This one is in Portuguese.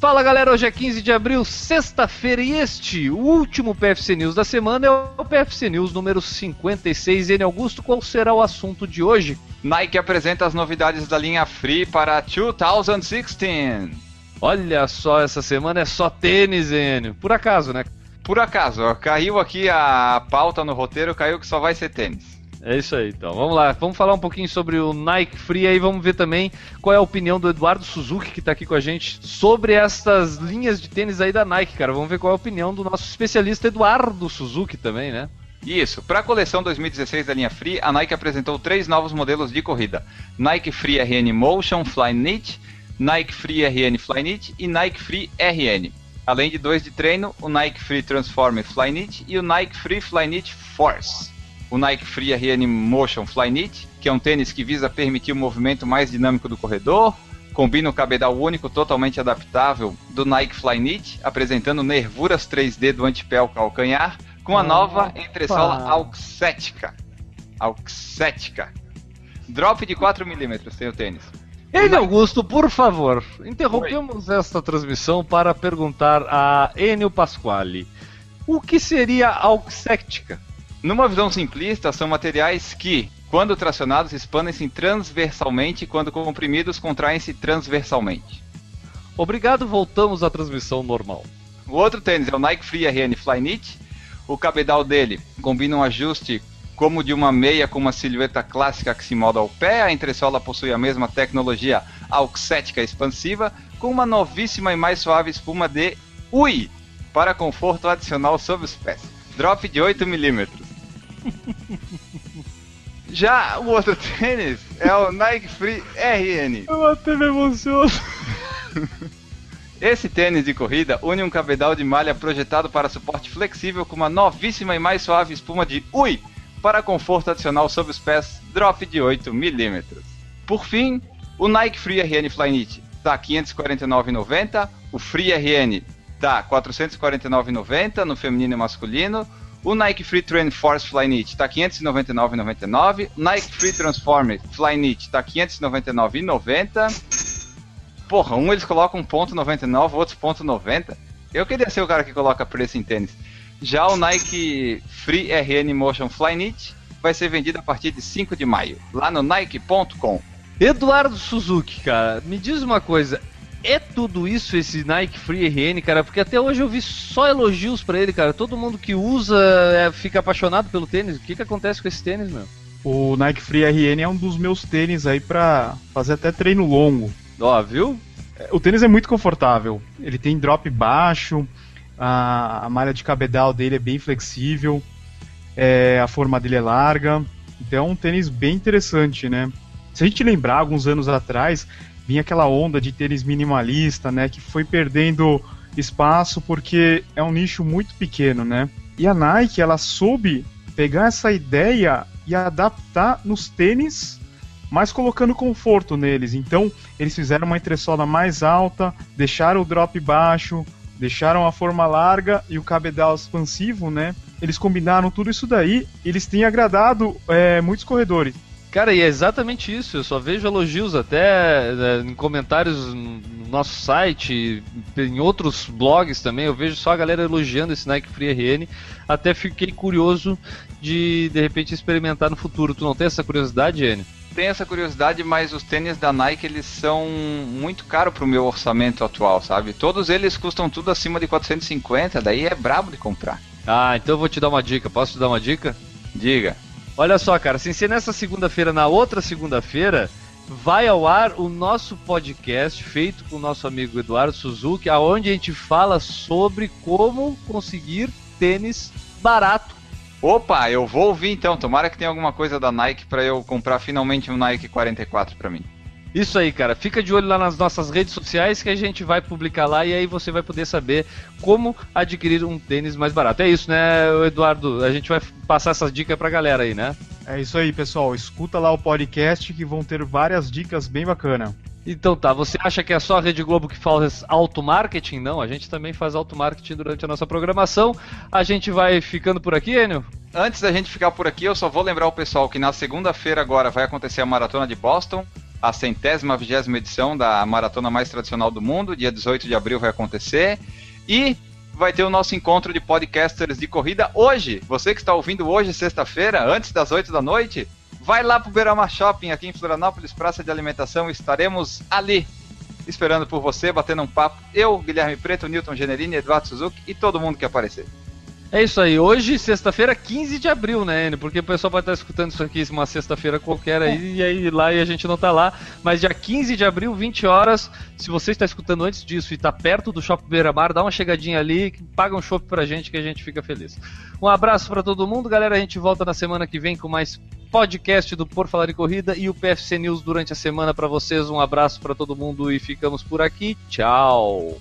Fala galera, hoje é 15 de abril, sexta-feira, e este, o último PFC News da semana, é o PFC News número 56. N Augusto, qual será o assunto de hoje? Nike apresenta as novidades da linha Free para 2016. Olha só, essa semana é só tênis, Enio. Por acaso, né? Por acaso, ó, caiu aqui a pauta no roteiro, caiu que só vai ser tênis. É isso aí, então. Vamos lá, vamos falar um pouquinho sobre o Nike Free aí, vamos ver também qual é a opinião do Eduardo Suzuki, que está aqui com a gente, sobre essas linhas de tênis aí da Nike, cara. Vamos ver qual é a opinião do nosso especialista Eduardo Suzuki também, né? Isso, para a coleção 2016 da linha Free, a Nike apresentou três novos modelos de corrida: Nike Free RN Motion Flyknit, Nike Free RN Flyknit e Nike Free RN. Além de dois de treino, o Nike Free Transform Flyknit e o Nike Free Flyknit Force o Nike Free RN Motion Flyknit, que é um tênis que visa permitir o movimento mais dinâmico do corredor, combina o cabedal único totalmente adaptável do Nike Flyknit, apresentando nervuras 3D do antepé ao calcanhar, com a nova entressola auxética. Auxética. Drop de 4mm tem o tênis. Enio Augusto, por favor, interrompemos Oi. esta transmissão para perguntar a Enio Pasquale o que seria auxética? Numa visão simplista, são materiais que, quando tracionados, expandem-se transversalmente e, quando comprimidos, contraem-se transversalmente. Obrigado, voltamos à transmissão normal. O outro tênis é o Nike Free RN Flyknit. O cabedal dele combina um ajuste como de uma meia com uma silhueta clássica que se molda ao pé. A entressola possui a mesma tecnologia auxética expansiva, com uma novíssima e mais suave espuma de UI para conforto adicional sob os pés. Drop de 8 milímetros. Já o outro tênis é o Nike Free RN. Eu até me emociono. Esse tênis de corrida une um cabedal de malha projetado para suporte flexível com uma novíssima e mais suave espuma de UI para conforto adicional sob os pés, drop de 8 mm. Por fim, o Nike Free RN Flyknit está 549,90, o Free RN está 449,90 no feminino e masculino, o Nike Free Train Force Flyknit tá 599,99. Nike Free Transformer Flyknit tá 599,90. Porra, um eles colocam ponto .99, outros ponto .90. Eu queria ser o cara que coloca preço em tênis. Já o Nike Free RN Motion Flyknit vai ser vendido a partir de 5 de maio, lá no nike.com. Eduardo Suzuki, cara, me diz uma coisa, é tudo isso esse Nike Free RN, cara? Porque até hoje eu vi só elogios para ele, cara. Todo mundo que usa é, fica apaixonado pelo tênis. O que, que acontece com esse tênis, meu? O Nike Free RN é um dos meus tênis aí pra fazer até treino longo. Ó, viu? É, o tênis é muito confortável. Ele tem drop baixo, a, a malha de cabedal dele é bem flexível, é, a forma dele é larga. Então é um tênis bem interessante, né? Se a gente lembrar, alguns anos atrás, vinha aquela onda de tênis minimalista, né, que foi perdendo espaço porque é um nicho muito pequeno, né? E a Nike, ela soube pegar essa ideia e adaptar nos tênis, mas colocando conforto neles. Então, eles fizeram uma entressola mais alta, deixaram o drop baixo, deixaram a forma larga e o cabedal expansivo, né? Eles combinaram tudo isso daí, eles têm agradado é, muitos corredores. Cara, e é exatamente isso. Eu só vejo elogios até né, em comentários no nosso site, em outros blogs também. Eu vejo só a galera elogiando esse Nike Free RN. Até fiquei curioso de de repente experimentar no futuro. Tu não tem essa curiosidade, Enio? Tem essa curiosidade, mas os tênis da Nike eles são muito caros pro meu orçamento atual, sabe? Todos eles custam tudo acima de 450, daí é brabo de comprar. Ah, então eu vou te dar uma dica. Posso te dar uma dica? Diga. Olha só, cara, sem ser nessa segunda-feira, na outra segunda-feira, vai ao ar o nosso podcast feito com o nosso amigo Eduardo Suzuki, aonde a gente fala sobre como conseguir tênis barato. Opa, eu vou ouvir então. Tomara que tenha alguma coisa da Nike para eu comprar finalmente um Nike 44 para mim. Isso aí, cara. Fica de olho lá nas nossas redes sociais que a gente vai publicar lá e aí você vai poder saber como adquirir um tênis mais barato. É isso, né, Eduardo? A gente vai passar essas dicas pra galera aí, né? É isso aí, pessoal. Escuta lá o podcast que vão ter várias dicas bem bacanas. Então tá, você acha que é só a Rede Globo que faz auto-marketing? Não, a gente também faz auto-marketing durante a nossa programação. A gente vai ficando por aqui, Enio? Antes da gente ficar por aqui, eu só vou lembrar o pessoal que na segunda-feira agora vai acontecer a Maratona de Boston a centésima, vigésima edição da maratona mais tradicional do mundo. Dia 18 de abril vai acontecer. E vai ter o nosso encontro de podcasters de corrida hoje. Você que está ouvindo hoje, sexta-feira, antes das 8 da noite, vai lá para o Beirama Shopping aqui em Florianópolis, praça de alimentação. Estaremos ali esperando por você, batendo um papo. Eu, Guilherme Preto, Newton Generini, Eduardo Suzuki e todo mundo que aparecer. É isso aí. Hoje, sexta-feira, 15 de abril, né, Enio? Porque o pessoal vai estar escutando isso aqui uma sexta-feira qualquer aí, e aí lá e a gente não tá lá. Mas dia 15 de abril, 20 horas. Se você está escutando antes disso e está perto do Shopping Beira Mar, dá uma chegadinha ali, paga um shopping pra gente que a gente fica feliz. Um abraço para todo mundo, galera. A gente volta na semana que vem com mais podcast do Por Falar em Corrida e o PFC News durante a semana para vocês. Um abraço para todo mundo e ficamos por aqui. Tchau.